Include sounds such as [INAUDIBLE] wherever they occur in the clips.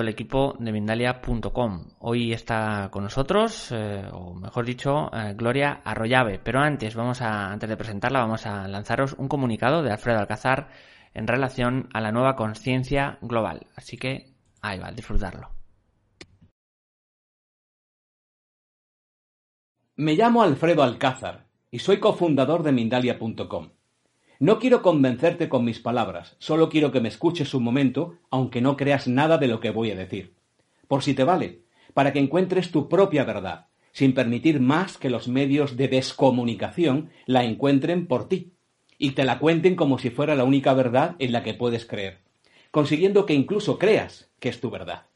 El equipo de Mindalia.com. Hoy está con nosotros, eh, o mejor dicho, eh, Gloria Arroyave. Pero antes, vamos a, antes de presentarla, vamos a lanzaros un comunicado de Alfredo Alcázar en relación a la nueva conciencia global. Así que ahí va, disfrutarlo. Me llamo Alfredo Alcázar y soy cofundador de Mindalia.com. No quiero convencerte con mis palabras, solo quiero que me escuches un momento, aunque no creas nada de lo que voy a decir. Por si te vale, para que encuentres tu propia verdad, sin permitir más que los medios de descomunicación la encuentren por ti y te la cuenten como si fuera la única verdad en la que puedes creer, consiguiendo que incluso creas que es tu verdad.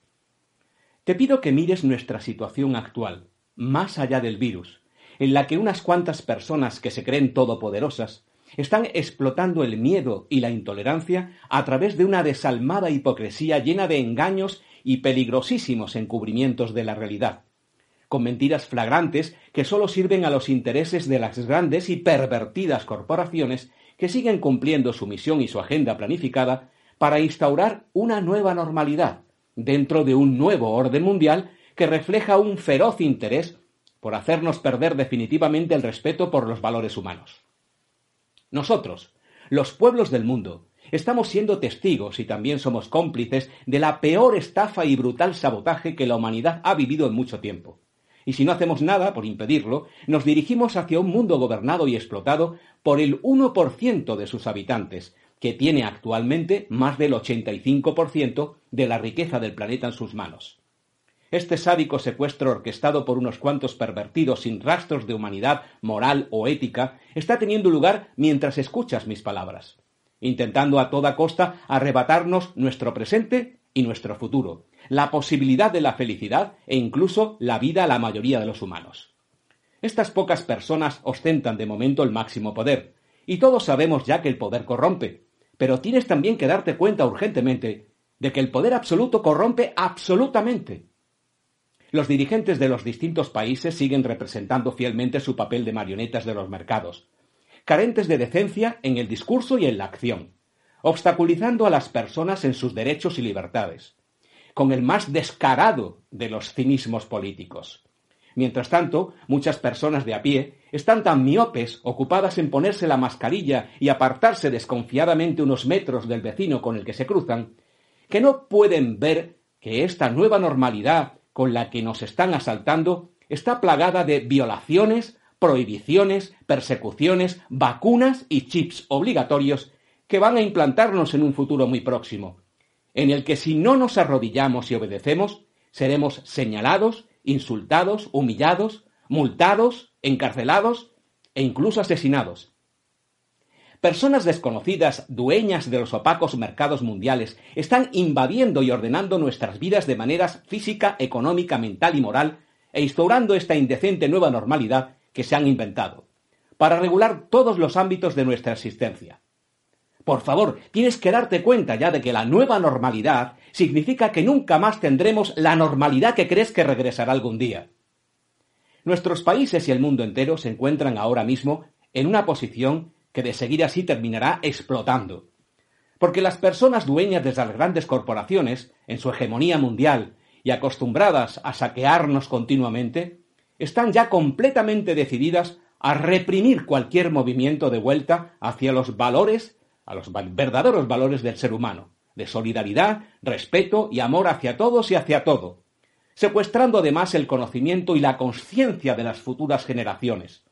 Te pido que mires nuestra situación actual, más allá del virus, en la que unas cuantas personas que se creen todopoderosas están explotando el miedo y la intolerancia a través de una desalmada hipocresía llena de engaños y peligrosísimos encubrimientos de la realidad, con mentiras flagrantes que sólo sirven a los intereses de las grandes y pervertidas corporaciones que siguen cumpliendo su misión y su agenda planificada para instaurar una nueva normalidad dentro de un nuevo orden mundial que refleja un feroz interés por hacernos perder definitivamente el respeto por los valores humanos. Nosotros, los pueblos del mundo, estamos siendo testigos y también somos cómplices de la peor estafa y brutal sabotaje que la humanidad ha vivido en mucho tiempo. Y si no hacemos nada por impedirlo, nos dirigimos hacia un mundo gobernado y explotado por el 1% de sus habitantes, que tiene actualmente más del 85% de la riqueza del planeta en sus manos. Este sádico secuestro orquestado por unos cuantos pervertidos sin rastros de humanidad, moral o ética está teniendo lugar mientras escuchas mis palabras, intentando a toda costa arrebatarnos nuestro presente y nuestro futuro, la posibilidad de la felicidad e incluso la vida a la mayoría de los humanos. Estas pocas personas ostentan de momento el máximo poder, y todos sabemos ya que el poder corrompe, pero tienes también que darte cuenta urgentemente de que el poder absoluto corrompe absolutamente los dirigentes de los distintos países siguen representando fielmente su papel de marionetas de los mercados, carentes de decencia en el discurso y en la acción, obstaculizando a las personas en sus derechos y libertades, con el más descarado de los cinismos políticos. Mientras tanto, muchas personas de a pie están tan miopes, ocupadas en ponerse la mascarilla y apartarse desconfiadamente unos metros del vecino con el que se cruzan, que no pueden ver que esta nueva normalidad con la que nos están asaltando está plagada de violaciones, prohibiciones, persecuciones, vacunas y chips obligatorios que van a implantarnos en un futuro muy próximo, en el que si no nos arrodillamos y obedecemos, seremos señalados, insultados, humillados, multados, encarcelados e incluso asesinados. Personas desconocidas, dueñas de los opacos mercados mundiales, están invadiendo y ordenando nuestras vidas de maneras física, económica, mental y moral, e instaurando esta indecente nueva normalidad que se han inventado, para regular todos los ámbitos de nuestra existencia. Por favor, tienes que darte cuenta ya de que la nueva normalidad significa que nunca más tendremos la normalidad que crees que regresará algún día. Nuestros países y el mundo entero se encuentran ahora mismo en una posición que de seguir así terminará explotando. Porque las personas dueñas de las grandes corporaciones, en su hegemonía mundial y acostumbradas a saquearnos continuamente, están ya completamente decididas a reprimir cualquier movimiento de vuelta hacia los valores, a los verdaderos valores del ser humano, de solidaridad, respeto y amor hacia todos y hacia todo, secuestrando además el conocimiento y la conciencia de las futuras generaciones,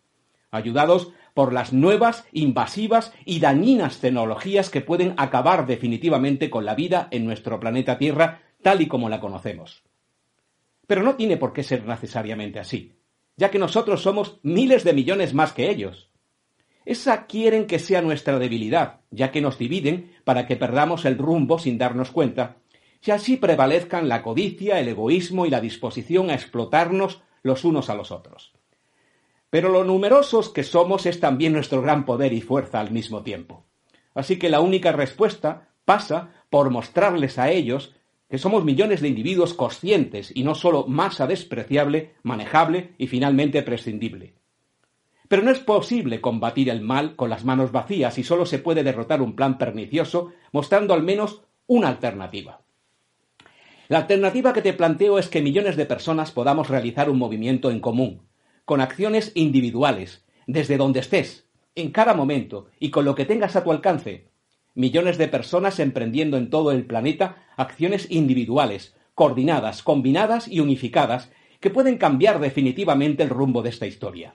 ayudados por las nuevas, invasivas y dañinas tecnologías que pueden acabar definitivamente con la vida en nuestro planeta Tierra tal y como la conocemos. Pero no tiene por qué ser necesariamente así, ya que nosotros somos miles de millones más que ellos. Esa quieren que sea nuestra debilidad, ya que nos dividen para que perdamos el rumbo sin darnos cuenta, y así prevalezcan la codicia, el egoísmo y la disposición a explotarnos los unos a los otros. Pero lo numerosos que somos es también nuestro gran poder y fuerza al mismo tiempo. Así que la única respuesta pasa por mostrarles a ellos que somos millones de individuos conscientes y no solo masa despreciable, manejable y finalmente prescindible. Pero no es posible combatir el mal con las manos vacías y solo se puede derrotar un plan pernicioso mostrando al menos una alternativa. La alternativa que te planteo es que millones de personas podamos realizar un movimiento en común, con acciones individuales, desde donde estés, en cada momento y con lo que tengas a tu alcance. Millones de personas emprendiendo en todo el planeta acciones individuales, coordinadas, combinadas y unificadas, que pueden cambiar definitivamente el rumbo de esta historia.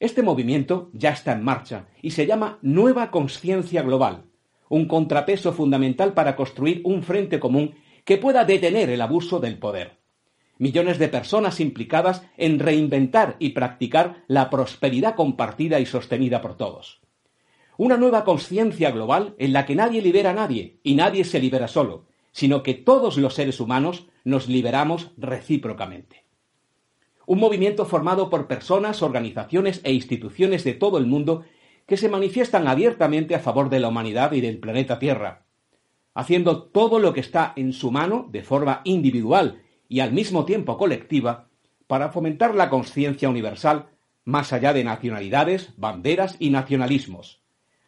Este movimiento ya está en marcha y se llama Nueva Conciencia Global, un contrapeso fundamental para construir un frente común que pueda detener el abuso del poder millones de personas implicadas en reinventar y practicar la prosperidad compartida y sostenida por todos. Una nueva conciencia global en la que nadie libera a nadie y nadie se libera solo, sino que todos los seres humanos nos liberamos recíprocamente. Un movimiento formado por personas, organizaciones e instituciones de todo el mundo que se manifiestan abiertamente a favor de la humanidad y del planeta Tierra, haciendo todo lo que está en su mano de forma individual y al mismo tiempo colectiva para fomentar la conciencia universal más allá de nacionalidades, banderas y nacionalismos,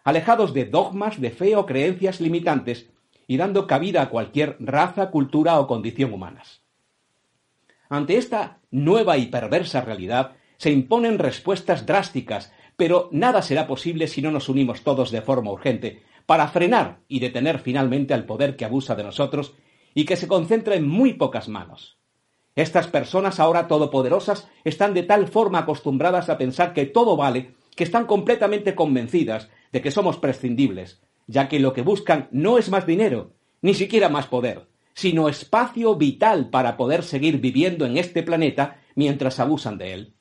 alejados de dogmas de fe o creencias limitantes y dando cabida a cualquier raza, cultura o condición humanas. Ante esta nueva y perversa realidad se imponen respuestas drásticas, pero nada será posible si no nos unimos todos de forma urgente para frenar y detener finalmente al poder que abusa de nosotros y que se concentra en muy pocas manos. Estas personas ahora todopoderosas están de tal forma acostumbradas a pensar que todo vale, que están completamente convencidas de que somos prescindibles, ya que lo que buscan no es más dinero, ni siquiera más poder, sino espacio vital para poder seguir viviendo en este planeta mientras abusan de él.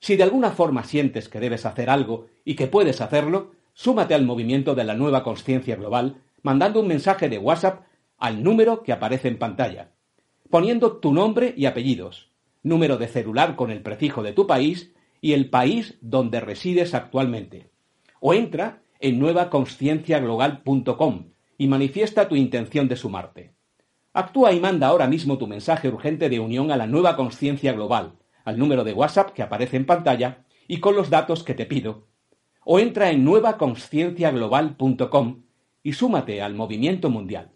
Si de alguna forma sientes que debes hacer algo y que puedes hacerlo, súmate al movimiento de la nueva conciencia global mandando un mensaje de WhatsApp al número que aparece en pantalla, poniendo tu nombre y apellidos, número de celular con el prefijo de tu país y el país donde resides actualmente. O entra en nuevaconscienciaglobal.com y manifiesta tu intención de sumarte. Actúa y manda ahora mismo tu mensaje urgente de unión a la nueva conciencia global, al número de WhatsApp que aparece en pantalla y con los datos que te pido. O entra en nuevaconscienciaglobal.com y súmate al movimiento mundial.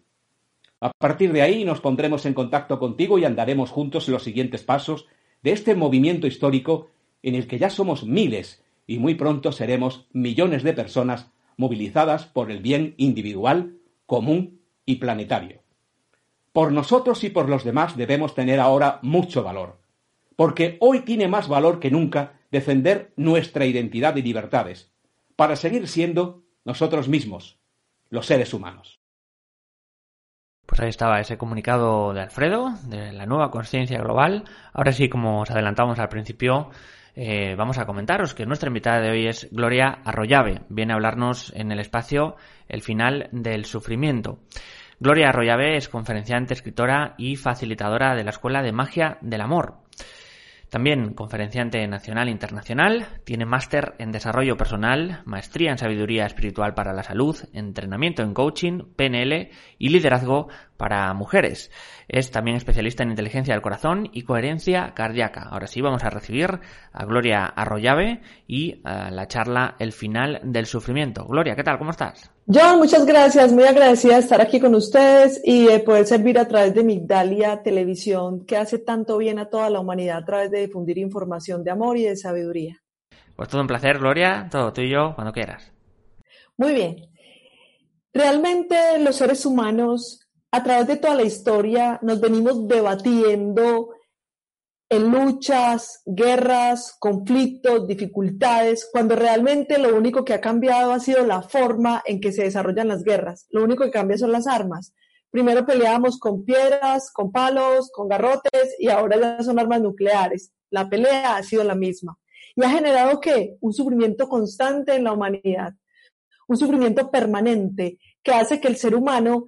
A partir de ahí nos pondremos en contacto contigo y andaremos juntos los siguientes pasos de este movimiento histórico en el que ya somos miles y muy pronto seremos millones de personas movilizadas por el bien individual, común y planetario. Por nosotros y por los demás debemos tener ahora mucho valor, porque hoy tiene más valor que nunca defender nuestra identidad y libertades, para seguir siendo nosotros mismos, los seres humanos. Pues ahí estaba ese comunicado de Alfredo, de la nueva conciencia global. Ahora sí, como os adelantamos al principio, eh, vamos a comentaros que nuestra invitada de hoy es Gloria Arroyave. Viene a hablarnos en el espacio El final del sufrimiento. Gloria Arroyave es conferenciante, escritora y facilitadora de la Escuela de Magia del Amor. También conferenciante nacional e internacional, tiene máster en desarrollo personal, maestría en sabiduría espiritual para la salud, entrenamiento en coaching, PNL y liderazgo para mujeres. Es también especialista en inteligencia del corazón y coherencia cardíaca. Ahora sí vamos a recibir a Gloria Arroyave y a la charla El final del sufrimiento. Gloria, ¿qué tal? ¿Cómo estás? John, muchas gracias. Muy agradecida de estar aquí con ustedes y de poder servir a través de Migdalia Televisión, que hace tanto bien a toda la humanidad a través de difundir información de amor y de sabiduría. Pues todo un placer, Gloria. Todo tú y yo, cuando quieras. Muy bien. Realmente los seres humanos, a través de toda la historia, nos venimos debatiendo en luchas, guerras, conflictos, dificultades, cuando realmente lo único que ha cambiado ha sido la forma en que se desarrollan las guerras. Lo único que cambia son las armas. Primero peleábamos con piedras, con palos, con garrotes y ahora ya son armas nucleares. La pelea ha sido la misma. ¿Y ha generado qué? Un sufrimiento constante en la humanidad, un sufrimiento permanente que hace que el ser humano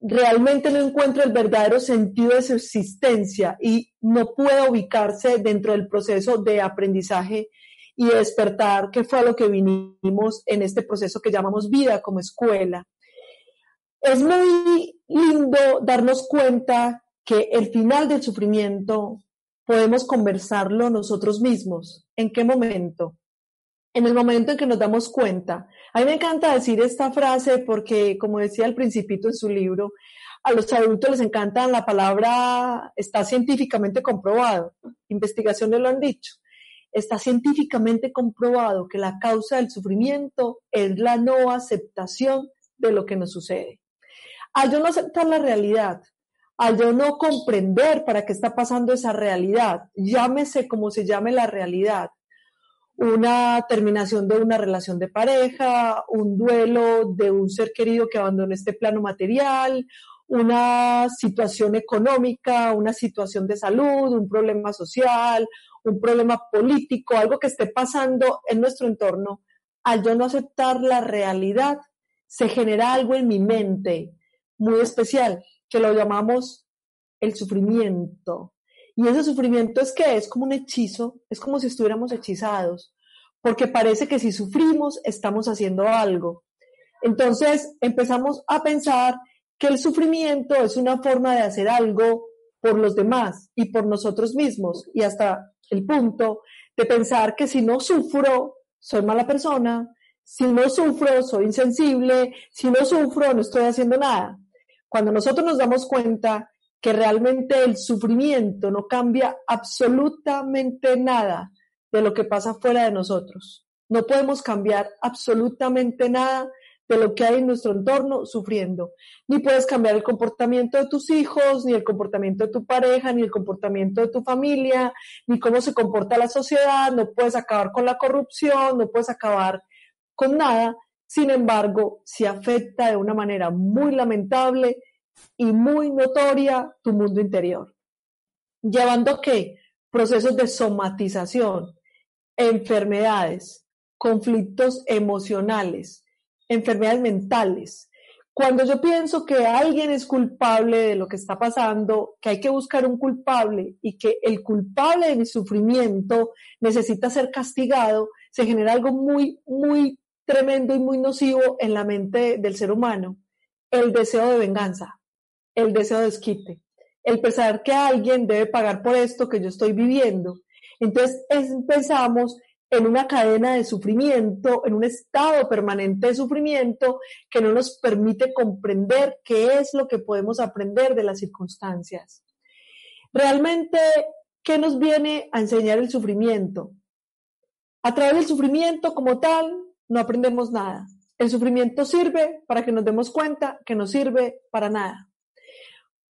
realmente no encuentra el verdadero sentido de su existencia y no puede ubicarse dentro del proceso de aprendizaje y despertar, que fue a lo que vinimos en este proceso que llamamos vida como escuela. Es muy lindo darnos cuenta que el final del sufrimiento podemos conversarlo nosotros mismos. ¿En qué momento? En el momento en que nos damos cuenta. A mí me encanta decir esta frase porque, como decía al principito en su libro, a los adultos les encanta la palabra, está científicamente comprobado, investigaciones lo han dicho, está científicamente comprobado que la causa del sufrimiento es la no aceptación de lo que nos sucede. Al yo no aceptar la realidad, al yo no comprender para qué está pasando esa realidad, llámese como se llame la realidad, una terminación de una relación de pareja, un duelo de un ser querido que abandonó este plano material, una situación económica, una situación de salud, un problema social, un problema político, algo que esté pasando en nuestro entorno, al yo no aceptar la realidad, se genera algo en mi mente muy especial, que lo llamamos el sufrimiento. Y ese sufrimiento es que es como un hechizo, es como si estuviéramos hechizados, porque parece que si sufrimos estamos haciendo algo. Entonces empezamos a pensar que el sufrimiento es una forma de hacer algo por los demás y por nosotros mismos y hasta el punto de pensar que si no sufro, soy mala persona, si no sufro, soy insensible, si no sufro, no estoy haciendo nada. Cuando nosotros nos damos cuenta que realmente el sufrimiento no cambia absolutamente nada de lo que pasa fuera de nosotros. No podemos cambiar absolutamente nada de lo que hay en nuestro entorno sufriendo. Ni puedes cambiar el comportamiento de tus hijos, ni el comportamiento de tu pareja, ni el comportamiento de tu familia, ni cómo se comporta la sociedad, no puedes acabar con la corrupción, no puedes acabar con nada. Sin embargo, si afecta de una manera muy lamentable y muy notoria tu mundo interior. Llevando qué? Procesos de somatización, enfermedades, conflictos emocionales, enfermedades mentales. Cuando yo pienso que alguien es culpable de lo que está pasando, que hay que buscar un culpable y que el culpable de mi sufrimiento necesita ser castigado, se genera algo muy, muy tremendo y muy nocivo en la mente del ser humano. El deseo de venganza el deseo de esquite, el pensar que alguien debe pagar por esto que yo estoy viviendo. Entonces empezamos en una cadena de sufrimiento, en un estado permanente de sufrimiento que no nos permite comprender qué es lo que podemos aprender de las circunstancias. Realmente, ¿qué nos viene a enseñar el sufrimiento? A través del sufrimiento como tal, no aprendemos nada. El sufrimiento sirve para que nos demos cuenta que no sirve para nada.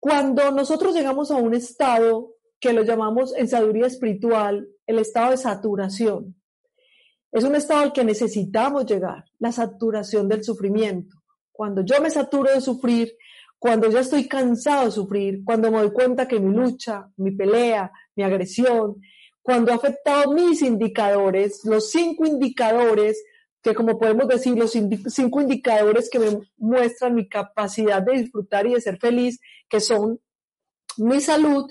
Cuando nosotros llegamos a un estado que lo llamamos en sabiduría espiritual, el estado de saturación, es un estado al que necesitamos llegar, la saturación del sufrimiento. Cuando yo me saturo de sufrir, cuando ya estoy cansado de sufrir, cuando me doy cuenta que mi lucha, mi pelea, mi agresión, cuando ha afectado mis indicadores, los cinco indicadores que como podemos decir, los cinco indicadores que me muestran mi capacidad de disfrutar y de ser feliz, que son mi salud,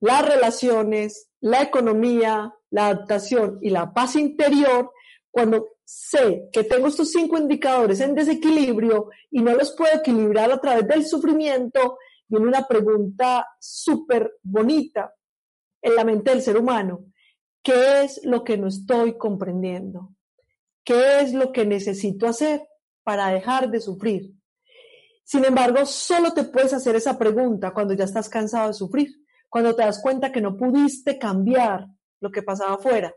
las relaciones, la economía, la adaptación y la paz interior, cuando sé que tengo estos cinco indicadores en desequilibrio y no los puedo equilibrar a través del sufrimiento, viene una pregunta súper bonita en la mente del ser humano. ¿Qué es lo que no estoy comprendiendo? ¿Qué es lo que necesito hacer para dejar de sufrir? Sin embargo, solo te puedes hacer esa pregunta cuando ya estás cansado de sufrir, cuando te das cuenta que no pudiste cambiar lo que pasaba afuera.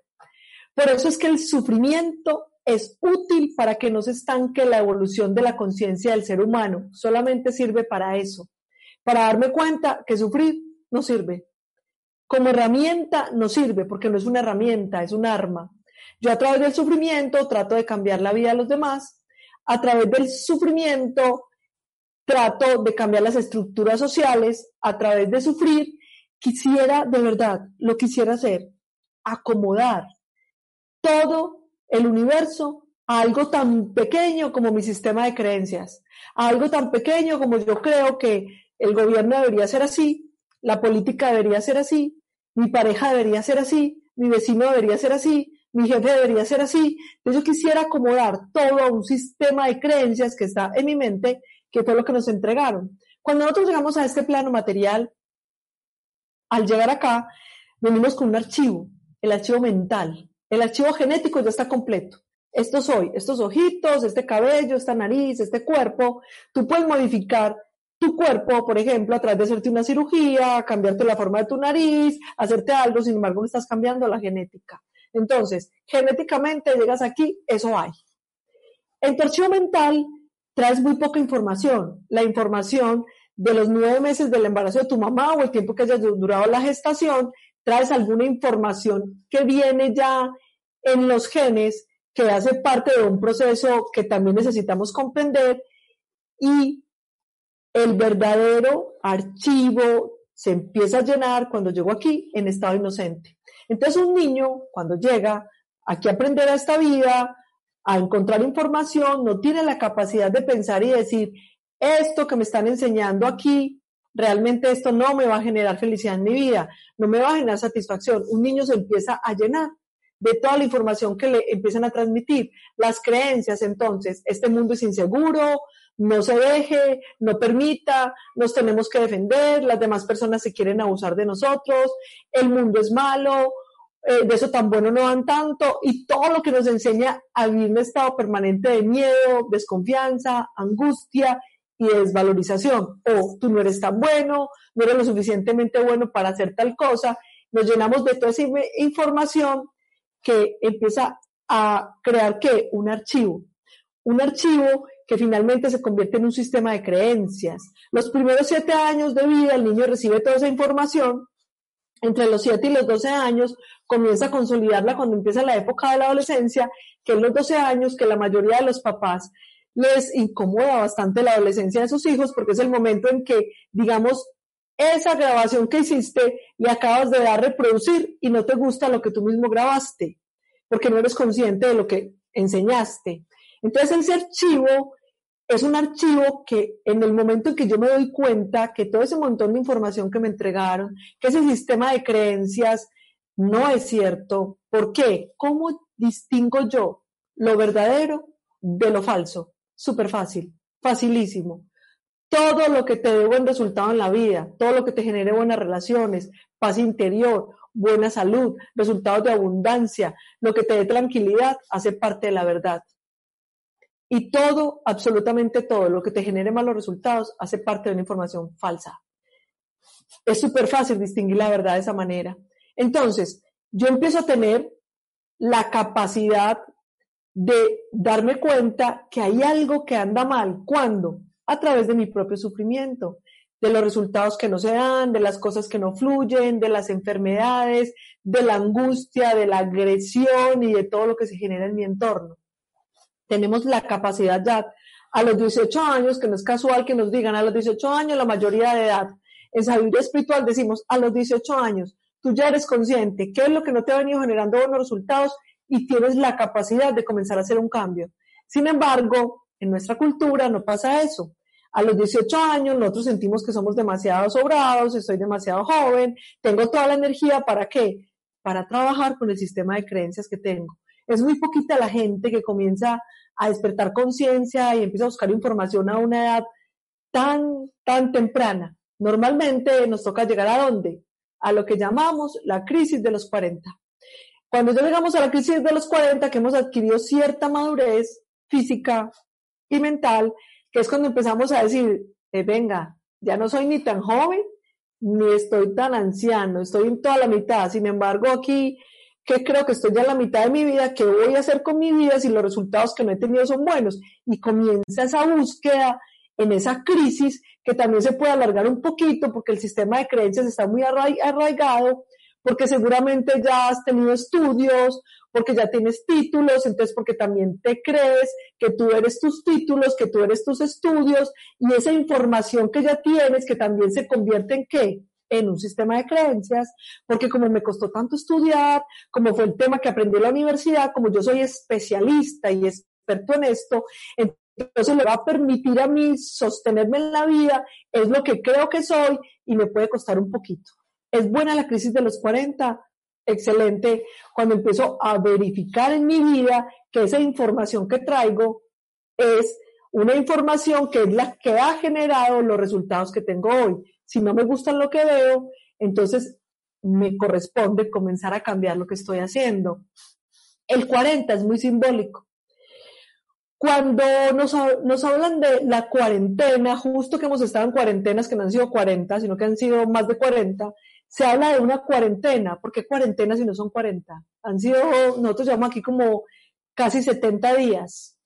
Por eso es que el sufrimiento es útil para que no se estanque la evolución de la conciencia del ser humano. Solamente sirve para eso, para darme cuenta que sufrir no sirve, como herramienta no sirve porque no es una herramienta, es un arma. Yo a través del sufrimiento trato de cambiar la vida de los demás, a través del sufrimiento trato de cambiar las estructuras sociales, a través de sufrir, quisiera de verdad, lo quisiera hacer, acomodar todo el universo a algo tan pequeño como mi sistema de creencias, a algo tan pequeño como yo creo que el gobierno debería ser así, la política debería ser así, mi pareja debería ser así, mi vecino debería ser así, mi jefe debería ser así. Entonces yo quisiera acomodar todo a un sistema de creencias que está en mi mente, que fue lo que nos entregaron. Cuando nosotros llegamos a este plano material, al llegar acá, venimos con un archivo, el archivo mental. El archivo genético ya está completo. Esto soy, estos ojitos, este cabello, esta nariz, este cuerpo. Tú puedes modificar tu cuerpo, por ejemplo, a través de hacerte una cirugía, cambiarte la forma de tu nariz, hacerte algo, sin embargo, estás cambiando la genética. Entonces, genéticamente llegas aquí, eso hay. En archivo mental traes muy poca información. La información de los nueve meses del embarazo de tu mamá o el tiempo que haya durado la gestación, traes alguna información que viene ya en los genes, que hace parte de un proceso que también necesitamos comprender y el verdadero archivo se empieza a llenar cuando llego aquí en estado inocente. Entonces un niño cuando llega aquí a aprender a esta vida, a encontrar información, no tiene la capacidad de pensar y decir, esto que me están enseñando aquí, realmente esto no me va a generar felicidad en mi vida, no me va a generar satisfacción. Un niño se empieza a llenar de toda la información que le empiezan a transmitir. Las creencias, entonces, este mundo es inseguro, no se deje, no permita, nos tenemos que defender, las demás personas se quieren abusar de nosotros, el mundo es malo, eh, de eso tan bueno no dan tanto, y todo lo que nos enseña a vivir un estado permanente de miedo, desconfianza, angustia y desvalorización. O tú no eres tan bueno, no eres lo suficientemente bueno para hacer tal cosa. Nos llenamos de toda esa información que empieza a crear ¿qué? Un archivo. Un archivo que finalmente se convierte en un sistema de creencias. Los primeros siete años de vida el niño recibe toda esa información. Entre los siete y los doce años comienza a consolidarla cuando empieza la época de la adolescencia, que en los doce años que la mayoría de los papás les incomoda bastante la adolescencia de sus hijos porque es el momento en que, digamos, esa grabación que hiciste le acabas de dar reproducir y no te gusta lo que tú mismo grabaste, porque no eres consciente de lo que enseñaste. Entonces ese archivo es un archivo que en el momento en que yo me doy cuenta que todo ese montón de información que me entregaron, que ese sistema de creencias no es cierto, ¿por qué? ¿Cómo distingo yo lo verdadero de lo falso? Súper fácil, facilísimo. Todo lo que te dé buen resultado en la vida, todo lo que te genere buenas relaciones, paz interior, buena salud, resultados de abundancia, lo que te dé tranquilidad, hace parte de la verdad. Y todo, absolutamente todo, lo que te genere malos resultados, hace parte de una información falsa. Es súper fácil distinguir la verdad de esa manera. Entonces, yo empiezo a tener la capacidad de darme cuenta que hay algo que anda mal. ¿Cuándo? A través de mi propio sufrimiento, de los resultados que no se dan, de las cosas que no fluyen, de las enfermedades, de la angustia, de la agresión y de todo lo que se genera en mi entorno. Tenemos la capacidad ya a los 18 años, que no es casual que nos digan a los 18 años la mayoría de edad. En sabiduría espiritual decimos a los 18 años, tú ya eres consciente qué es lo que no te ha venido generando buenos resultados y tienes la capacidad de comenzar a hacer un cambio. Sin embargo, en nuestra cultura no pasa eso. A los 18 años nosotros sentimos que somos demasiado sobrados, estoy demasiado joven, tengo toda la energía para qué? Para trabajar con el sistema de creencias que tengo. Es muy poquita la gente que comienza a despertar conciencia y empieza a buscar información a una edad tan, tan temprana. Normalmente nos toca llegar a dónde? A lo que llamamos la crisis de los 40. Cuando ya llegamos a la crisis de los 40, que hemos adquirido cierta madurez física y mental, que es cuando empezamos a decir, eh, venga, ya no soy ni tan joven, ni estoy tan anciano, estoy en toda la mitad. Sin embargo, aquí, que creo que estoy ya en la mitad de mi vida, ¿qué voy a hacer con mi vida si los resultados que no he tenido son buenos? Y comienza esa búsqueda en esa crisis que también se puede alargar un poquito porque el sistema de creencias está muy arraigado porque seguramente ya has tenido estudios, porque ya tienes títulos, entonces porque también te crees que tú eres tus títulos, que tú eres tus estudios y esa información que ya tienes que también se convierte en qué? En un sistema de creencias, porque como me costó tanto estudiar, como fue el tema que aprendí en la universidad, como yo soy especialista y experto en esto, entonces le va a permitir a mí sostenerme en la vida, es lo que creo que soy y me puede costar un poquito. ¿Es buena la crisis de los 40? Excelente. Cuando empiezo a verificar en mi vida que esa información que traigo es una información que es la que ha generado los resultados que tengo hoy. Si no me gusta lo que veo, entonces me corresponde comenzar a cambiar lo que estoy haciendo. El 40 es muy simbólico. Cuando nos, nos, hablan de la cuarentena, justo que hemos estado en cuarentenas que no han sido 40, sino que han sido más de 40, se habla de una cuarentena. ¿Por qué cuarentena si no son 40? Han sido, nosotros llamamos aquí como casi 70 días.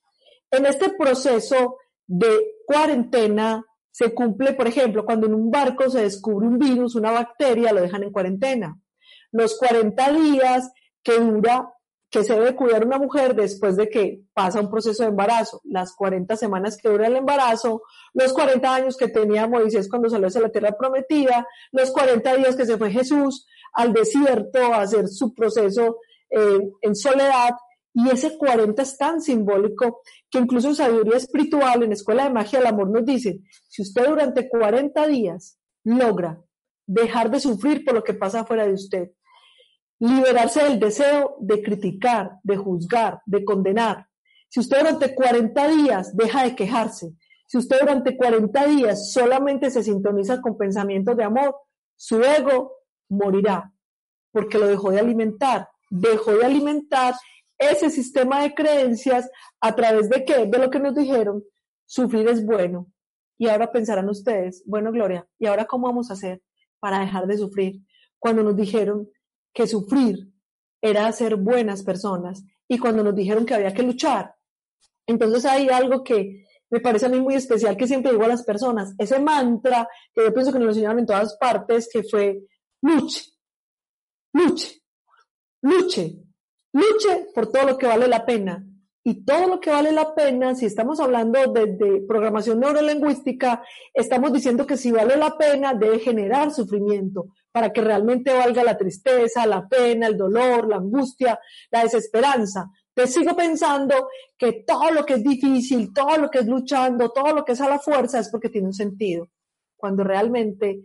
En este proceso de cuarentena se cumple, por ejemplo, cuando en un barco se descubre un virus, una bacteria, lo dejan en cuarentena. Los 40 días que dura que se debe cuidar una mujer después de que pasa un proceso de embarazo, las 40 semanas que dura el embarazo, los 40 años que tenía Moisés cuando salió hacia la tierra prometida, los 40 días que se fue Jesús al desierto a hacer su proceso eh, en soledad, y ese 40 es tan simbólico que incluso en sabiduría espiritual, en Escuela de Magia del Amor nos dice, si usted durante 40 días logra dejar de sufrir por lo que pasa fuera de usted, liberarse del deseo de criticar, de juzgar, de condenar. Si usted durante 40 días deja de quejarse, si usted durante 40 días solamente se sintoniza con pensamientos de amor, su ego morirá, porque lo dejó de alimentar, dejó de alimentar ese sistema de creencias a través de qué, de lo que nos dijeron, sufrir es bueno. Y ahora pensarán ustedes, bueno, Gloria, ¿y ahora cómo vamos a hacer para dejar de sufrir? Cuando nos dijeron que sufrir era ser buenas personas y cuando nos dijeron que había que luchar. Entonces hay algo que me parece a mí muy especial que siempre digo a las personas, ese mantra que yo pienso que nos lo enseñaron en todas partes, que fue luche, luche, luche, luche por todo lo que vale la pena. Y todo lo que vale la pena, si estamos hablando de, de, programación neurolingüística, estamos diciendo que si vale la pena debe generar sufrimiento para que realmente valga la tristeza, la pena, el dolor, la angustia, la desesperanza. Te sigo pensando que todo lo que es difícil, todo lo que es luchando, todo lo que es a la fuerza es porque tiene un sentido. Cuando realmente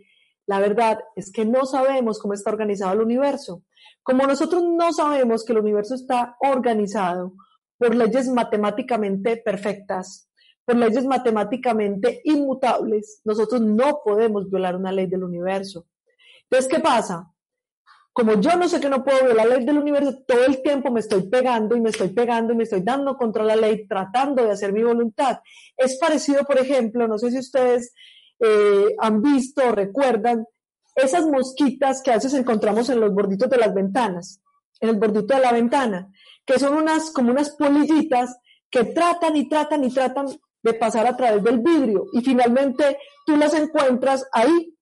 la verdad es que no sabemos cómo está organizado el universo. Como nosotros no sabemos que el universo está organizado por leyes matemáticamente perfectas, por leyes matemáticamente inmutables, nosotros no podemos violar una ley del universo. Entonces, ¿qué pasa? Como yo no sé que no puedo violar la ley del universo, todo el tiempo me estoy pegando y me estoy pegando y me estoy dando contra la ley, tratando de hacer mi voluntad. Es parecido, por ejemplo, no sé si ustedes eh, han visto o recuerdan esas mosquitas que a veces encontramos en los borditos de las ventanas, en el bordito de la ventana, que son unas como unas polillitas que tratan y tratan y tratan de pasar a través del vidrio y finalmente tú las encuentras ahí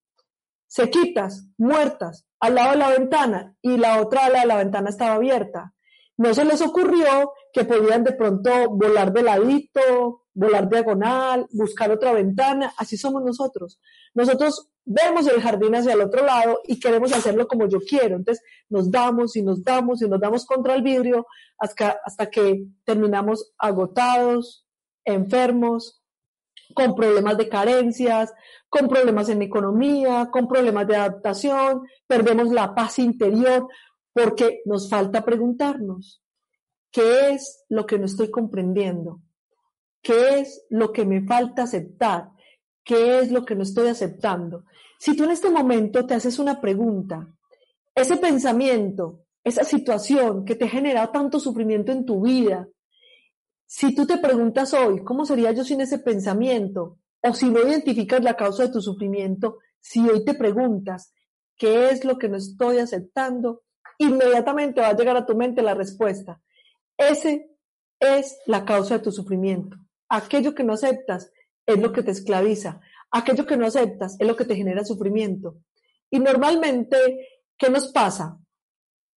sequitas, muertas, al lado de la ventana y la otra ala de la ventana estaba abierta. No se les ocurrió que podían de pronto volar de ladito, volar diagonal, buscar otra ventana. Así somos nosotros. Nosotros vemos el jardín hacia el otro lado y queremos hacerlo como yo quiero. Entonces nos damos y nos damos y nos damos contra el vidrio hasta, que terminamos agotados, enfermos, con problemas de carencias, con problemas en economía, con problemas de adaptación, perdemos la paz interior porque nos falta preguntarnos, ¿qué es lo que no estoy comprendiendo? ¿Qué es lo que me falta aceptar? ¿Qué es lo que no estoy aceptando? Si tú en este momento te haces una pregunta, ese pensamiento, esa situación que te ha generado tanto sufrimiento en tu vida, si tú te preguntas hoy, ¿cómo sería yo sin ese pensamiento? O si no identificas la causa de tu sufrimiento, si hoy te preguntas, ¿qué es lo que no estoy aceptando? Inmediatamente va a llegar a tu mente la respuesta. Ese es la causa de tu sufrimiento. Aquello que no aceptas es lo que te esclaviza. Aquello que no aceptas es lo que te genera sufrimiento. Y normalmente, ¿qué nos pasa?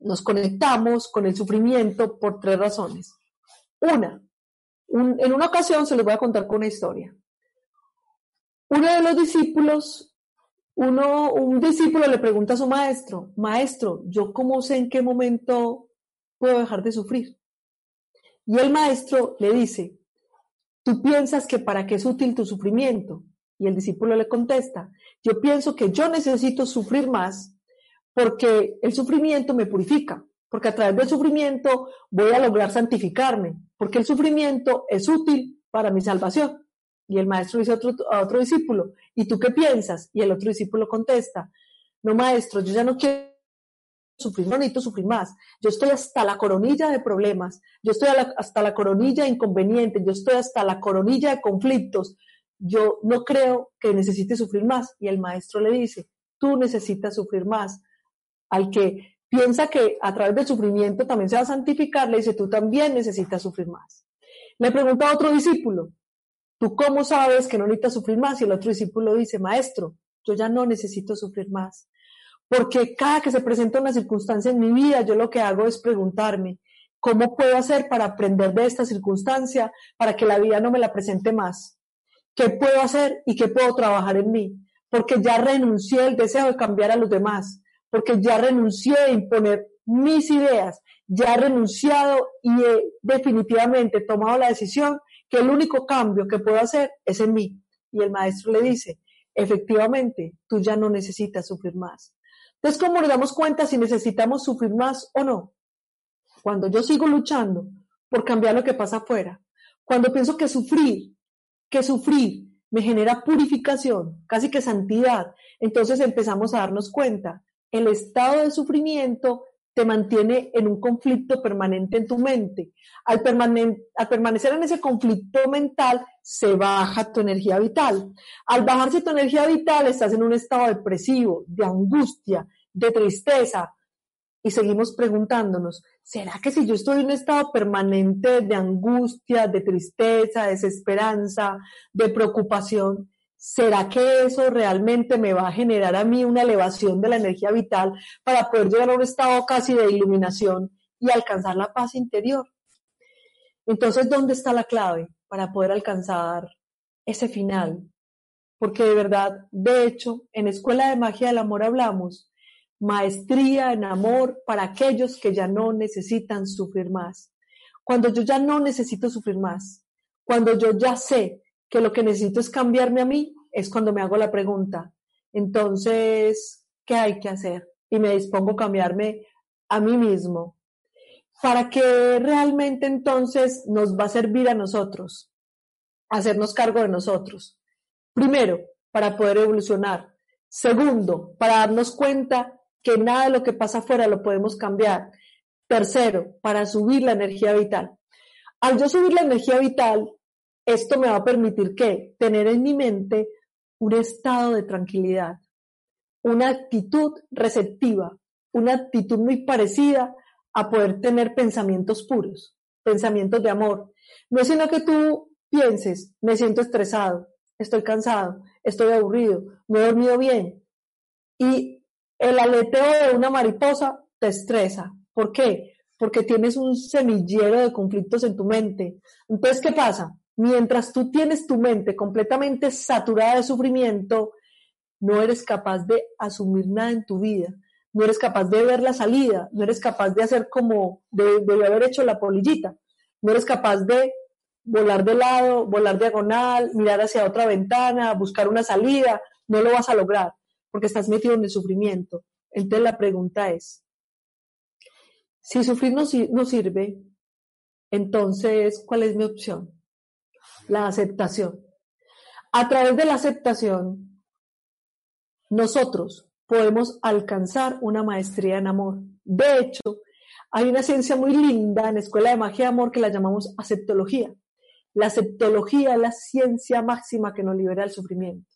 nos conectamos con el sufrimiento por tres razones. Una, en una ocasión se les voy a contar con una historia. Uno de los discípulos, uno, un discípulo le pregunta a su maestro, maestro, ¿yo cómo sé en qué momento puedo dejar de sufrir? Y el maestro le dice, tú piensas que para qué es útil tu sufrimiento. Y el discípulo le contesta, yo pienso que yo necesito sufrir más porque el sufrimiento me purifica, porque a través del sufrimiento voy a lograr santificarme, porque el sufrimiento es útil para mi salvación. Y el maestro dice a otro, a otro discípulo, ¿y tú qué piensas? Y el otro discípulo contesta, no maestro, yo ya no quiero sufrir, no necesito sufrir más. Yo estoy hasta la coronilla de problemas, yo estoy hasta la coronilla de inconvenientes, yo estoy hasta la coronilla de conflictos. Yo no creo que necesite sufrir más. Y el maestro le dice, tú necesitas sufrir más. Al que piensa que a través del sufrimiento también se va a santificar, le dice, tú también necesitas sufrir más. Le pregunta a otro discípulo, ¿tú cómo sabes que no necesitas sufrir más? Y el otro discípulo dice, maestro, yo ya no necesito sufrir más. Porque cada que se presenta una circunstancia en mi vida, yo lo que hago es preguntarme, ¿cómo puedo hacer para aprender de esta circunstancia para que la vida no me la presente más? ¿Qué puedo hacer y qué puedo trabajar en mí? Porque ya renuncié al deseo de cambiar a los demás, porque ya renuncié a imponer mis ideas, ya he renunciado y he definitivamente tomado la decisión que el único cambio que puedo hacer es en mí. Y el maestro le dice, efectivamente, tú ya no necesitas sufrir más. Entonces, ¿cómo nos damos cuenta si necesitamos sufrir más o no? Cuando yo sigo luchando por cambiar lo que pasa afuera, cuando pienso que sufrir, que sufrir me genera purificación, casi que santidad, entonces empezamos a darnos cuenta, el estado de sufrimiento te mantiene en un conflicto permanente en tu mente. Al, permanecer en ese conflicto mental, se baja tu energía vital. Al bajarse tu energía vital, estás en un estado depresivo, de angustia, de tristeza. Y seguimos preguntándonos, ¿será que si yo estoy en un estado permanente de angustia, de tristeza, de desesperanza, de preocupación, ¿será que eso realmente me va a generar a mí una elevación de la energía vital para poder llegar a un estado casi de iluminación y alcanzar la paz interior? Entonces, ¿dónde está la clave para poder alcanzar ese final? Porque de verdad, de hecho, en Escuela de Magia del Amor hablamos maestría en amor para aquellos que ya no necesitan sufrir más. Cuando yo ya no necesito sufrir más, cuando yo ya sé que lo que necesito es cambiarme a mí, es cuando me hago la pregunta, entonces, ¿qué hay que hacer? Y me dispongo a cambiarme a mí mismo. ¿Para que realmente entonces nos va a servir a nosotros? Hacernos cargo de nosotros. Primero, para poder evolucionar. Segundo, para darnos cuenta que nada de lo que pasa afuera lo podemos cambiar. Tercero, para subir la energía vital. Al yo subir la energía vital, esto me va a permitir que tener en mi mente un estado de tranquilidad, una actitud receptiva, una actitud muy parecida a poder tener pensamientos puros, pensamientos de amor. No es sino que tú pienses, me siento estresado, estoy cansado, estoy aburrido, no he dormido bien. Y el aleteo de una mariposa te estresa. ¿Por qué? Porque tienes un semillero de conflictos en tu mente. Entonces, ¿qué pasa? Mientras tú tienes tu mente completamente saturada de sufrimiento, no eres capaz de asumir nada en tu vida, no eres capaz de ver la salida, no eres capaz de hacer como de, haber hecho la polillita, no eres capaz de volar de lado, volar diagonal, mirar hacia otra ventana, buscar una salida, no lo vas a lograr porque estás metido en el sufrimiento. Entonces la pregunta es, si sufrir no, no sirve, entonces, ¿cuál es mi opción? La aceptación. A través de la aceptación, nosotros podemos alcanzar una maestría en amor. De hecho, hay una ciencia muy linda en la Escuela de Magia de Amor que la llamamos aceptología. La aceptología es la ciencia máxima que nos libera del sufrimiento.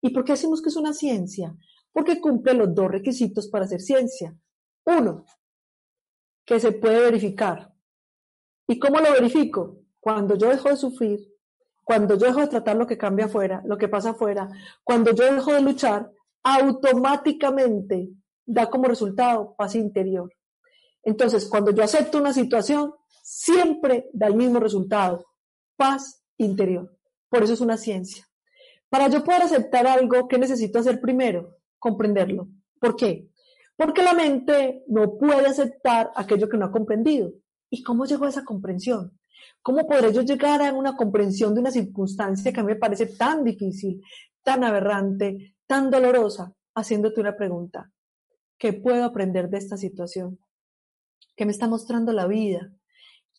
¿Y por qué decimos que es una ciencia? Porque cumple los dos requisitos para hacer ciencia. Uno, que se puede verificar. ¿Y cómo lo verifico? Cuando yo dejo de sufrir, cuando yo dejo de tratar lo que cambia afuera, lo que pasa afuera, cuando yo dejo de luchar, automáticamente da como resultado paz interior. Entonces, cuando yo acepto una situación, siempre da el mismo resultado, paz interior. Por eso es una ciencia. Para yo poder aceptar algo, ¿qué necesito hacer primero? Comprenderlo. ¿Por qué? Porque la mente no puede aceptar aquello que no ha comprendido. ¿Y cómo llegó a esa comprensión? ¿Cómo podré yo llegar a una comprensión de una circunstancia que a mí me parece tan difícil, tan aberrante, tan dolorosa? Haciéndote una pregunta. ¿Qué puedo aprender de esta situación? ¿Qué me está mostrando la vida?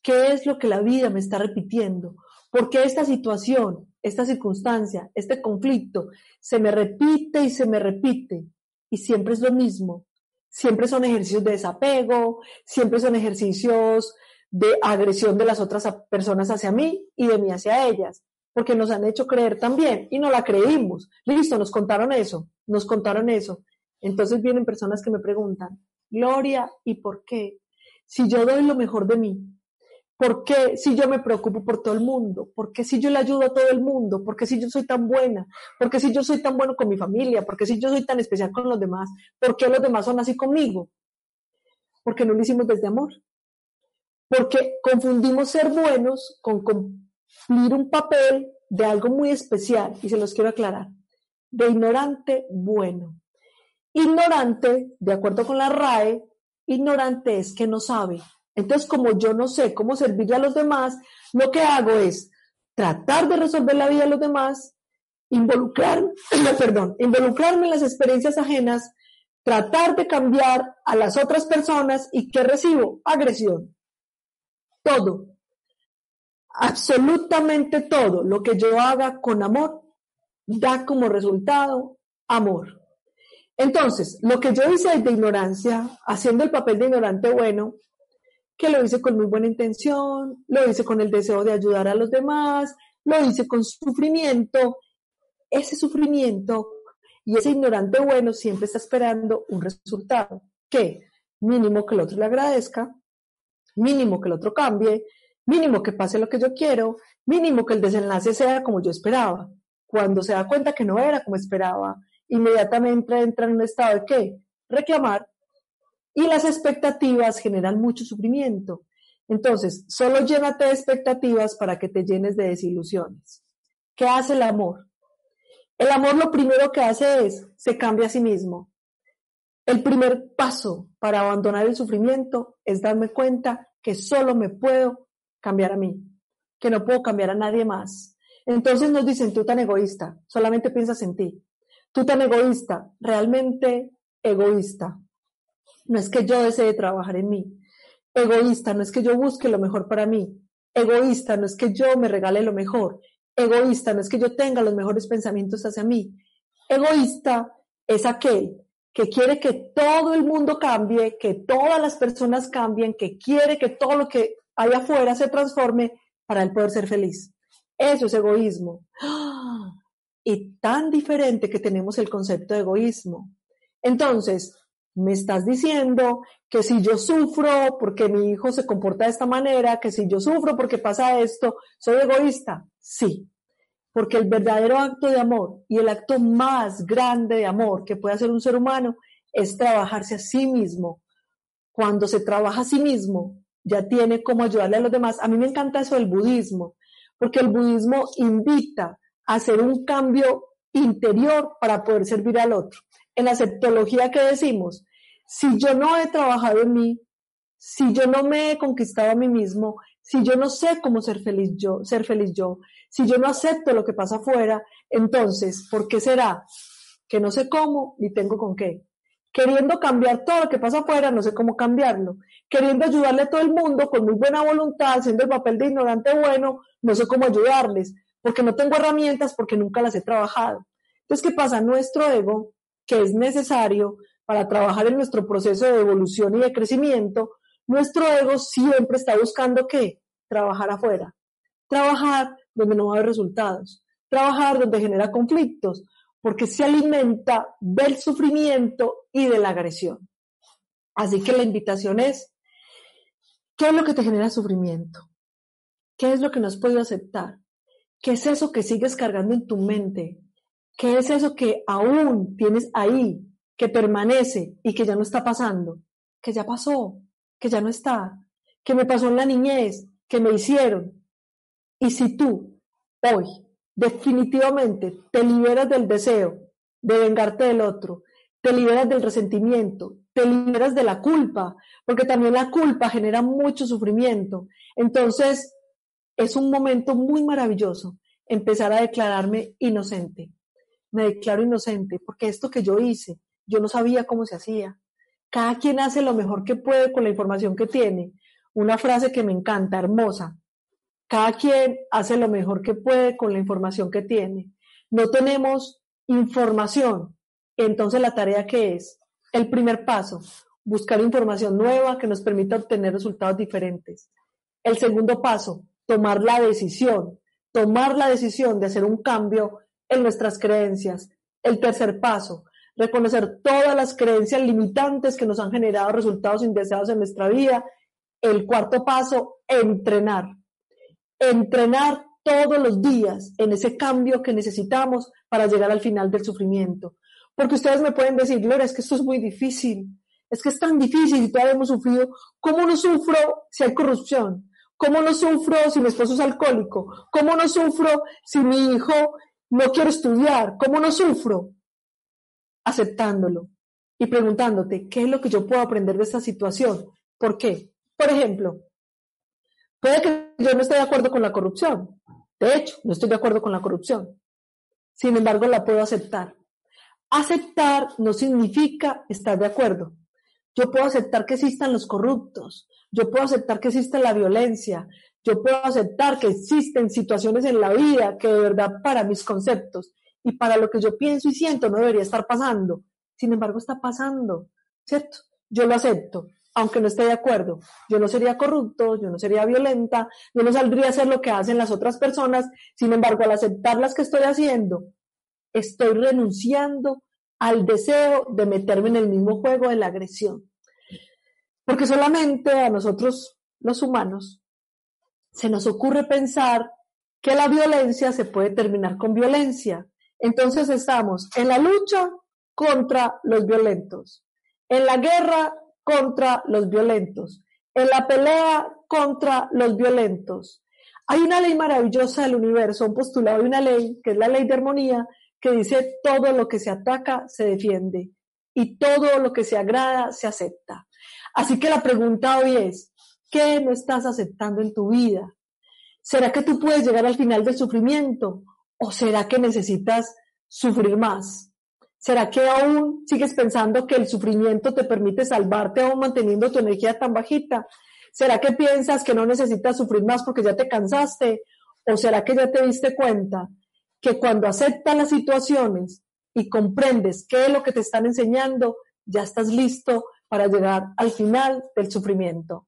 ¿Qué es lo que la vida me está repitiendo? ¿Por qué esta situación, esta circunstancia, este conflicto se me repite y se me repite? Y siempre es lo mismo. Siempre son ejercicios de desapego, siempre son ejercicios de agresión de las otras personas hacia mí y de mí hacia ellas, porque nos han hecho creer también y no la creímos. Listo, nos contaron eso, nos contaron eso. Entonces vienen personas que me preguntan, Gloria, ¿y por qué? Si yo doy lo mejor de mí, ¿por qué si yo me preocupo por todo el mundo? ¿Por qué si yo le ayudo a todo el mundo? ¿Por qué si yo soy tan buena? ¿Por qué si yo soy tan bueno con mi familia? ¿Por qué si yo soy tan especial con los demás? ¿Por qué los demás son así conmigo? Porque no lo hicimos desde amor. Porque confundimos ser buenos con cumplir un papel de algo muy especial, y se los quiero aclarar, de ignorante bueno. Ignorante, de acuerdo con la RAE, ignorante es que no sabe. Entonces, como yo no sé cómo servirle a los demás, lo que hago es tratar de resolver la vida de los demás, involucrar, [COUGHS] perdón, involucrarme en las experiencias ajenas, tratar de cambiar a las otras personas y ¿qué recibo? Agresión. Todo. Absolutamente todo lo que yo haga con amor da como resultado amor. Entonces, lo que yo hice de ignorancia, haciendo el papel de ignorante bueno, que lo hice con muy buena intención, lo hice con el deseo de ayudar a los demás, lo hice con sufrimiento, ese sufrimiento y ese ignorante bueno siempre está esperando un resultado, que mínimo que el otro le agradezca, mínimo que el otro cambie, mínimo que pase lo que yo quiero, mínimo que el desenlace sea como yo esperaba. Cuando se da cuenta que no era como esperaba, inmediatamente entra en un estado de qué? Reclamar. Y las expectativas generan mucho sufrimiento. Entonces, solo llénate de expectativas para que te llenes de desilusiones. ¿Qué hace el amor? El amor lo primero que hace es, se cambia a sí mismo. El primer paso para abandonar el sufrimiento es darme cuenta que solo me puedo cambiar a mí, que no puedo cambiar a nadie más. Entonces nos dicen, tú tan egoísta, solamente piensas en ti. Tú tan egoísta, realmente egoísta. No es que yo desee trabajar en mí. Egoísta, no es que yo busque lo mejor para mí. Egoísta, no es que yo me regale lo mejor. Egoísta, no es que yo tenga los mejores pensamientos hacia mí. Egoísta es aquel que quiere que todo el mundo cambie, que todas las personas cambien, que quiere que todo lo que hay afuera se transforme para él poder ser feliz. Eso es egoísmo. [GASPS] Y tan diferente que tenemos el concepto de egoísmo. Entonces, me estás diciendo que si yo sufro porque mi hijo se comporta de esta manera, que si yo sufro porque pasa esto, soy egoísta. Sí, porque el verdadero acto de amor y el acto más grande de amor que puede hacer un ser humano es trabajarse a sí mismo. Cuando se trabaja a sí mismo, ya tiene cómo ayudarle a los demás. A mí me encanta eso del budismo, porque el budismo invita hacer un cambio interior para poder servir al otro. En la septología que decimos, si yo no he trabajado en mí, si yo no me he conquistado a mí mismo, si yo no sé cómo ser feliz yo, ser feliz yo, si yo no acepto lo que pasa afuera, entonces, ¿por qué será que no sé cómo ni tengo con qué? Queriendo cambiar todo lo que pasa afuera, no sé cómo cambiarlo. Queriendo ayudarle a todo el mundo con muy buena voluntad, haciendo el papel de ignorante bueno, no sé cómo ayudarles porque no tengo herramientas, porque nunca las he trabajado. Entonces, ¿qué pasa? Nuestro ego, que es necesario para trabajar en nuestro proceso de evolución y de crecimiento, nuestro ego siempre está buscando qué? Trabajar afuera. Trabajar donde no va a haber resultados. Trabajar donde genera conflictos, porque se alimenta del sufrimiento y de la agresión. Así que la invitación es, ¿qué es lo que te genera sufrimiento? ¿Qué es lo que no has podido aceptar? ¿Qué es eso que sigues cargando en tu mente? ¿Qué es eso que aún tienes ahí, que permanece y que ya no está pasando? Que ya pasó, que ya no está, que me pasó en la niñez, que me hicieron. Y si tú hoy definitivamente te liberas del deseo de vengarte del otro, te liberas del resentimiento, te liberas de la culpa, porque también la culpa genera mucho sufrimiento. Entonces, es un momento muy maravilloso empezar a declararme inocente. Me declaro inocente porque esto que yo hice, yo no sabía cómo se hacía. Cada quien hace lo mejor que puede con la información que tiene. Una frase que me encanta, hermosa. Cada quien hace lo mejor que puede con la información que tiene. No tenemos información. Entonces la tarea que es, el primer paso, buscar información nueva que nos permita obtener resultados diferentes. El segundo paso, tomar la decisión, tomar la decisión de hacer un cambio en nuestras creencias. El tercer paso, reconocer todas las creencias limitantes que nos han generado resultados indeseados en nuestra vida. El cuarto paso, entrenar. Entrenar todos los días en ese cambio que necesitamos para llegar al final del sufrimiento. Porque ustedes me pueden decir, Gloria, es que esto es muy difícil, es que es tan difícil y todavía hemos sufrido. ¿Cómo no sufro si hay corrupción? ¿Cómo no sufro si mi esposo es alcohólico? ¿Cómo no sufro si mi hijo no quiere estudiar? ¿Cómo no sufro? Aceptándolo y preguntándote, ¿qué es lo que yo puedo aprender de esta situación? ¿Por qué? Por ejemplo, puede que yo no esté de acuerdo con la corrupción. De hecho, no estoy de acuerdo con la corrupción. Sin embargo, la puedo aceptar. Aceptar no significa estar de acuerdo. Yo puedo aceptar que existan los corruptos, yo puedo aceptar que existe la violencia, yo puedo aceptar que existen situaciones en la vida que de verdad para mis conceptos y para lo que yo pienso y siento no debería estar pasando. Sin embargo, está pasando, ¿cierto? Yo lo acepto, aunque no esté de acuerdo. Yo no sería corrupto, yo no sería violenta, yo no saldría a hacer lo que hacen las otras personas. Sin embargo, al aceptar las que estoy haciendo, estoy renunciando al deseo de meterme en el mismo juego de la agresión. Porque solamente a nosotros, los humanos, se nos ocurre pensar que la violencia se puede terminar con violencia. Entonces estamos en la lucha contra los violentos, en la guerra contra los violentos, en la pelea contra los violentos. Hay una ley maravillosa del universo, un postulado de una ley, que es la ley de armonía, que dice todo lo que se ataca se defiende y todo lo que se agrada se acepta. Así que la pregunta hoy es, ¿qué no estás aceptando en tu vida? ¿Será que tú puedes llegar al final del sufrimiento? ¿O será que necesitas sufrir más? ¿Será que aún sigues pensando que el sufrimiento te permite salvarte aún manteniendo tu energía tan bajita? ¿Será que piensas que no necesitas sufrir más porque ya te cansaste? ¿O será que ya te diste cuenta que cuando aceptas las situaciones y comprendes qué es lo que te están enseñando, ya estás listo para llegar al final del sufrimiento.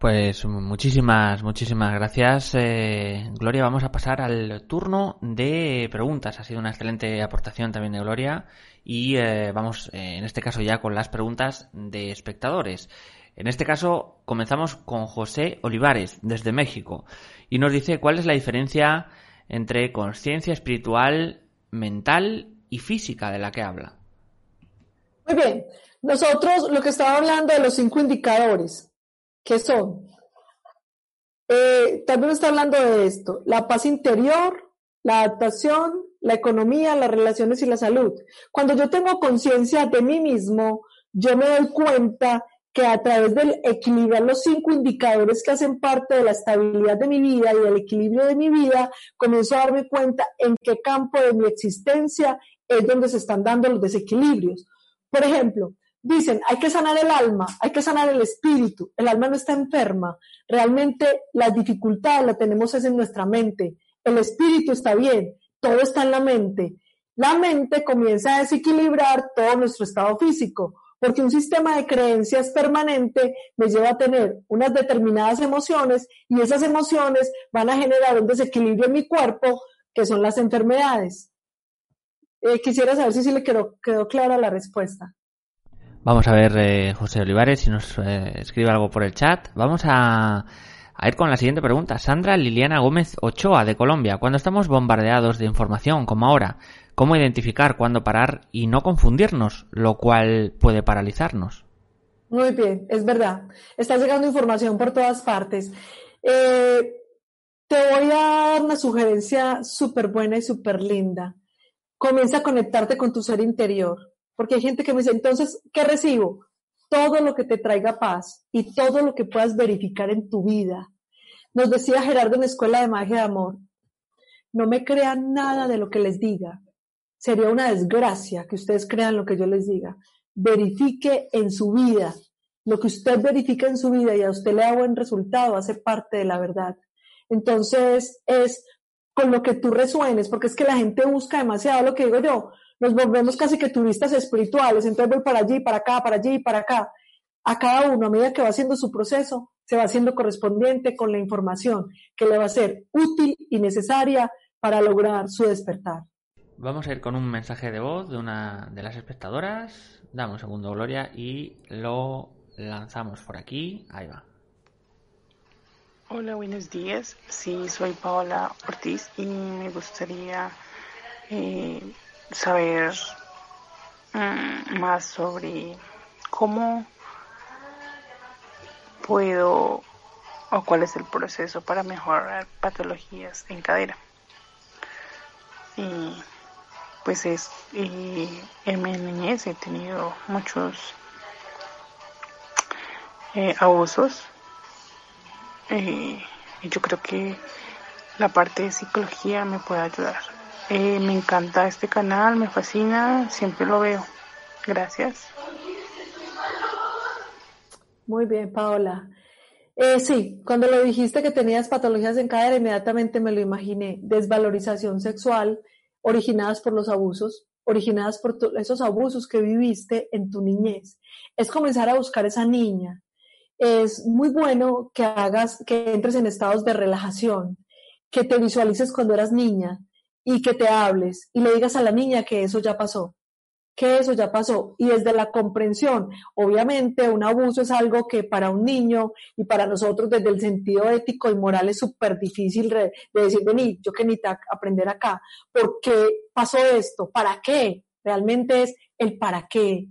Pues muchísimas, muchísimas gracias, eh, Gloria. Vamos a pasar al turno de preguntas. Ha sido una excelente aportación también de Gloria. Y eh, vamos, eh, en este caso, ya con las preguntas de espectadores. En este caso, comenzamos con José Olivares, desde México. Y nos dice cuál es la diferencia entre conciencia espiritual, mental y física de la que habla. Muy bien, nosotros lo que estaba hablando de los cinco indicadores, ¿qué son? Eh, también está hablando de esto, la paz interior, la adaptación, la economía, las relaciones y la salud. Cuando yo tengo conciencia de mí mismo, yo me doy cuenta que a través del equilibrar los cinco indicadores que hacen parte de la estabilidad de mi vida y del equilibrio de mi vida, comienzo a darme cuenta en qué campo de mi existencia es donde se están dando los desequilibrios. Por ejemplo, dicen, hay que sanar el alma, hay que sanar el espíritu, el alma no está enferma, realmente las dificultades la tenemos es en nuestra mente, el espíritu está bien, todo está en la mente. La mente comienza a desequilibrar todo nuestro estado físico, porque un sistema de creencias permanente me lleva a tener unas determinadas emociones y esas emociones van a generar un desequilibrio en mi cuerpo, que son las enfermedades. Eh, quisiera saber si, le quedó, quedó, clara la respuesta. Vamos a ver, eh, José Olivares, si nos eh, escribe algo por el chat. Vamos a, ir con la siguiente pregunta. Sandra Liliana Gómez Ochoa, de Colombia. Cuando estamos bombardeados de información, como ahora, ¿cómo identificar cuándo parar y no confundirnos, lo cual puede paralizarnos? Muy bien, es verdad. Está llegando información por todas partes. Eh, te voy a dar una sugerencia súper buena y súper linda. Comienza a conectarte con tu ser interior, porque hay gente que me dice, entonces, ¿qué recibo? Todo lo que te traiga paz y todo lo que puedas verificar en tu vida. Nos decía Gerardo en la Escuela de Magia de Amor, no me crean nada de lo que les diga. Sería una desgracia que ustedes crean lo que yo les diga. Verifique en su vida. Lo que usted verifica en su vida y a usted le da buen resultado hace parte de la verdad. Entonces es con lo que tú resuenes, porque es que la gente busca demasiado lo que digo yo. Nos volvemos casi que turistas espirituales, entonces voy para allí, para acá, para allí, para acá. A cada uno, a medida que va haciendo su proceso, se va haciendo correspondiente con la información que le va a ser útil y necesaria para lograr su despertar. Vamos a ir con un mensaje de voz de una de las espectadoras. Dame un segundo, Gloria, y lo lanzamos por aquí. Ahí va. Hola, buenos días. Sí, soy Paola Ortiz y me gustaría eh, saber mm, más sobre cómo puedo o cuál es el proceso para mejorar patologías en cadera. Y pues es, en mi niñez he tenido muchos eh, abusos eh, y yo creo que la parte de psicología me puede ayudar. Eh, me encanta este canal, me fascina, siempre lo veo. Gracias. Muy bien, Paola. Eh, sí, cuando lo dijiste que tenías patologías en cadera, inmediatamente me lo imaginé. Desvalorización sexual originadas por los abusos, originadas por esos abusos que viviste en tu niñez. Es comenzar a buscar esa niña, es muy bueno que hagas, que entres en estados de relajación, que te visualices cuando eras niña y que te hables y le digas a la niña que eso ya pasó, que eso ya pasó. Y desde la comprensión, obviamente un abuso es algo que para un niño y para nosotros desde el sentido ético y moral es súper difícil de, decir, vení, yo que te aprender acá, ¿por qué pasó esto? ¿Para qué? Realmente es el para qué.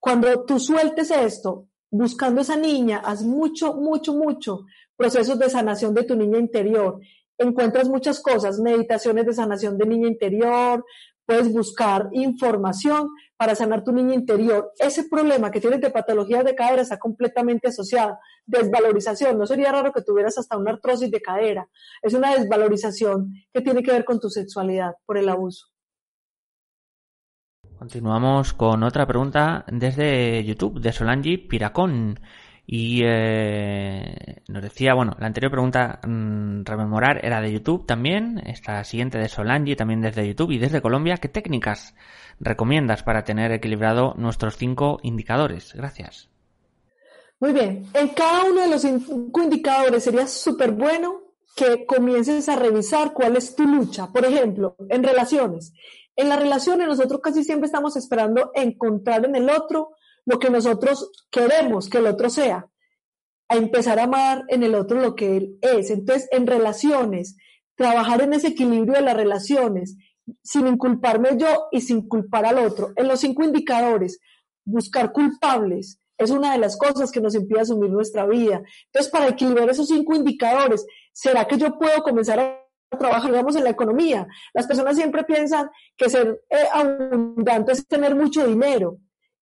Cuando tú sueltes esto, buscando esa niña, haz mucho, mucho, mucho procesos de sanación de tu niña interior. Encuentras muchas cosas, meditaciones de sanación de niña interior, puedes buscar información para sanar tu niña interior. Ese problema que tienes de patologías de cadera está completamente asociado. Desvalorización. No sería raro que tuvieras hasta una artrosis de cadera. Es una desvalorización que tiene que ver con tu sexualidad por el abuso. Continuamos con otra pregunta desde YouTube, de Solangi Piracón. Y eh, nos decía, bueno, la anterior pregunta, mm, rememorar, era de YouTube también. Esta siguiente de Solangi, también desde YouTube y desde Colombia. ¿Qué técnicas recomiendas para tener equilibrado nuestros cinco indicadores? Gracias. Muy bien. En cada uno de los cinco indicadores sería súper bueno que comiences a revisar cuál es tu lucha. Por ejemplo, en relaciones. En las relaciones nosotros casi siempre estamos esperando encontrar en el otro lo que nosotros queremos que el otro sea, a empezar a amar en el otro lo que él es. Entonces, en relaciones, trabajar en ese equilibrio de las relaciones, sin inculparme yo y sin culpar al otro. En los cinco indicadores, buscar culpables es una de las cosas que nos impide asumir nuestra vida. Entonces, para equilibrar esos cinco indicadores, ¿será que yo puedo comenzar a trabajar, digamos, en la economía. Las personas siempre piensan que ser eh, abundante es tener mucho dinero.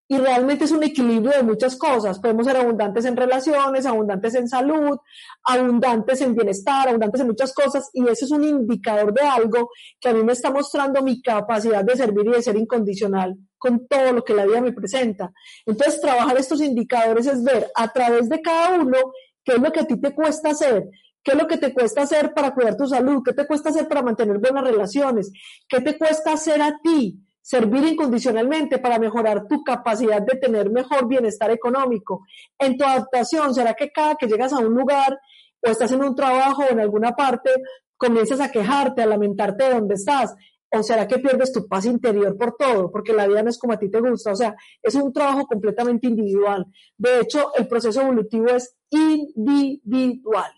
Y realmente es un equilibrio de muchas cosas. Podemos ser abundantes en relaciones, abundantes en salud, abundantes en bienestar, abundantes en muchas cosas. Y eso es un indicador de algo que a mí me está mostrando mi capacidad de servir y de ser incondicional con todo lo que la vida me presenta. Entonces, trabajar estos indicadores es ver a través de cada uno qué es lo que a ti te cuesta hacer, ¿Qué es lo que te cuesta hacer para cuidar tu salud? ¿Qué te cuesta hacer para mantener buenas relaciones? ¿Qué te cuesta hacer a ti? Servir incondicionalmente para mejorar tu capacidad de tener mejor bienestar económico. En tu adaptación, ¿será que cada que llegas a un lugar o estás en un trabajo o en alguna parte, comienzas a quejarte, a lamentarte de dónde estás? ¿O será que pierdes tu paz interior por todo? Porque la vida no es como a ti te gusta. O sea, es un trabajo completamente individual. De hecho, el proceso evolutivo es individual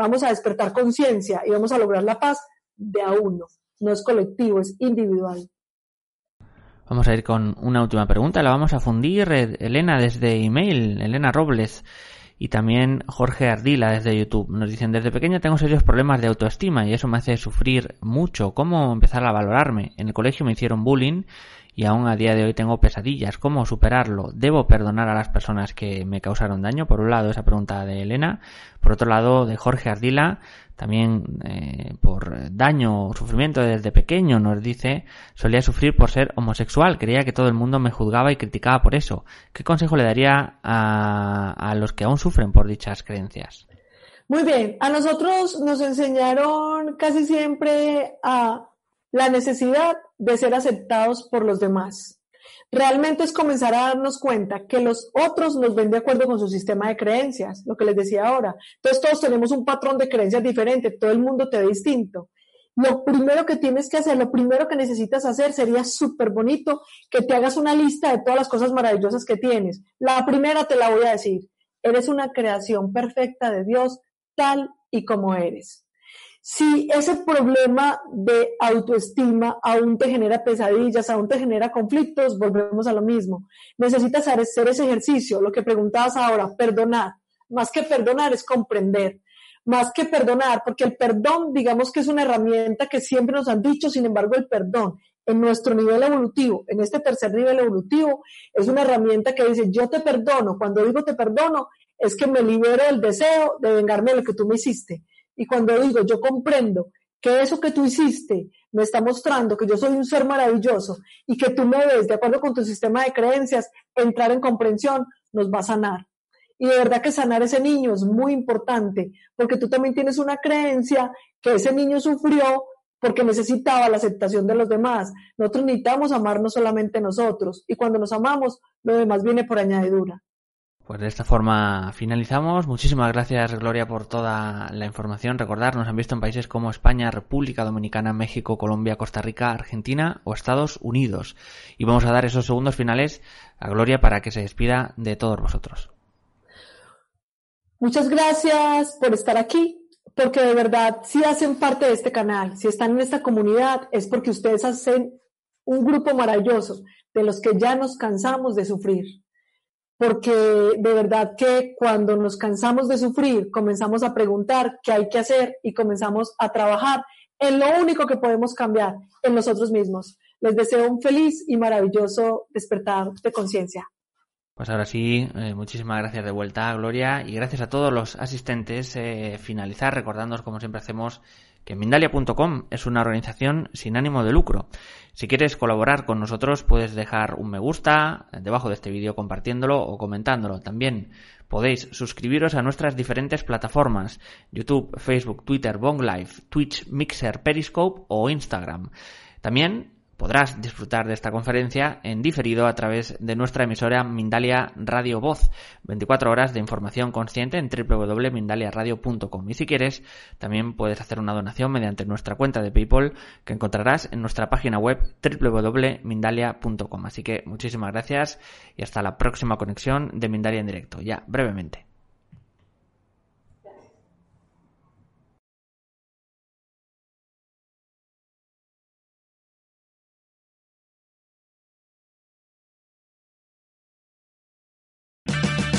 vamos a despertar conciencia y vamos a lograr la paz de a uno. No es colectivo, es individual. Vamos a ir con una última pregunta, la vamos a fundir Elena desde email, Elena Robles y también Jorge Ardila desde YouTube. Nos dicen, desde pequeña tengo serios problemas de autoestima y eso me hace sufrir mucho. ¿Cómo empezar a valorarme? En el colegio me hicieron bullying y aún a día de hoy tengo pesadillas. ¿Cómo superarlo? ¿Debo perdonar a las personas que me causaron daño? Por un lado, esa pregunta de Elena. Por otro lado, de Jorge Ardila, también eh, por daño o sufrimiento desde pequeño, nos dice, solía sufrir por ser homosexual. Creía que todo el mundo me juzgaba y criticaba por eso. ¿Qué consejo le daría a, a los que aún sufren por dichas creencias? Muy bien, a nosotros nos enseñaron casi siempre a la necesidad de ser aceptados por los demás. Realmente es comenzar a darnos cuenta que los otros nos ven de acuerdo con su sistema de creencias, lo que les decía ahora. Entonces todos tenemos un patrón de creencias diferente, todo el mundo te ve distinto. Lo primero que tienes que hacer, lo primero que necesitas hacer sería súper bonito que te hagas una lista de todas las cosas maravillosas que tienes. La primera te la voy a decir, eres una creación perfecta de Dios tal y como eres. Si ese problema de autoestima aún te genera pesadillas, aún te genera conflictos, volvemos a lo mismo. Necesitas hacer ese ejercicio, lo que preguntabas ahora, perdonar. Más que perdonar es comprender. Más que perdonar, porque el perdón, digamos que es una herramienta que siempre nos han dicho, sin embargo, el perdón en nuestro nivel evolutivo, en este tercer nivel evolutivo, es una herramienta que dice, yo te perdono. Cuando digo te perdono, es que me libero del deseo de vengarme de lo que tú me hiciste. Y cuando digo, yo comprendo que eso que tú hiciste me está mostrando que yo soy un ser maravilloso y que tú me ves de acuerdo con tu sistema de creencias, entrar en comprensión nos va a sanar. Y de verdad que sanar ese niño es muy importante, porque tú también tienes una creencia que ese niño sufrió porque necesitaba la aceptación de los demás. Nosotros necesitamos amarnos solamente nosotros y cuando nos amamos, lo demás viene por añadidura. Pues de esta forma finalizamos. Muchísimas gracias Gloria por toda la información. Recordar, nos han visto en países como España, República Dominicana, México, Colombia, Costa Rica, Argentina o Estados Unidos. Y vamos a dar esos segundos finales a Gloria para que se despida de todos vosotros. Muchas gracias por estar aquí, porque de verdad si hacen parte de este canal, si están en esta comunidad, es porque ustedes hacen un grupo maravilloso de los que ya nos cansamos de sufrir porque de verdad que cuando nos cansamos de sufrir, comenzamos a preguntar qué hay que hacer y comenzamos a trabajar en lo único que podemos cambiar, en nosotros mismos. Les deseo un feliz y maravilloso despertar de conciencia. Pues ahora sí, eh, muchísimas gracias de vuelta, Gloria, y gracias a todos los asistentes. Eh, finalizar recordándonos, como siempre hacemos, que Mindalia.com es una organización sin ánimo de lucro. Si quieres colaborar con nosotros puedes dejar un me gusta debajo de este vídeo compartiéndolo o comentándolo. También podéis suscribiros a nuestras diferentes plataformas YouTube, Facebook, Twitter, Bong Live, Twitch, Mixer, Periscope o Instagram. También podrás disfrutar de esta conferencia en diferido a través de nuestra emisora Mindalia Radio Voz, 24 horas de información consciente en www.mindaliaradio.com. Y si quieres, también puedes hacer una donación mediante nuestra cuenta de PayPal que encontrarás en nuestra página web www.mindalia.com. Así que muchísimas gracias y hasta la próxima conexión de Mindalia en directo, ya brevemente.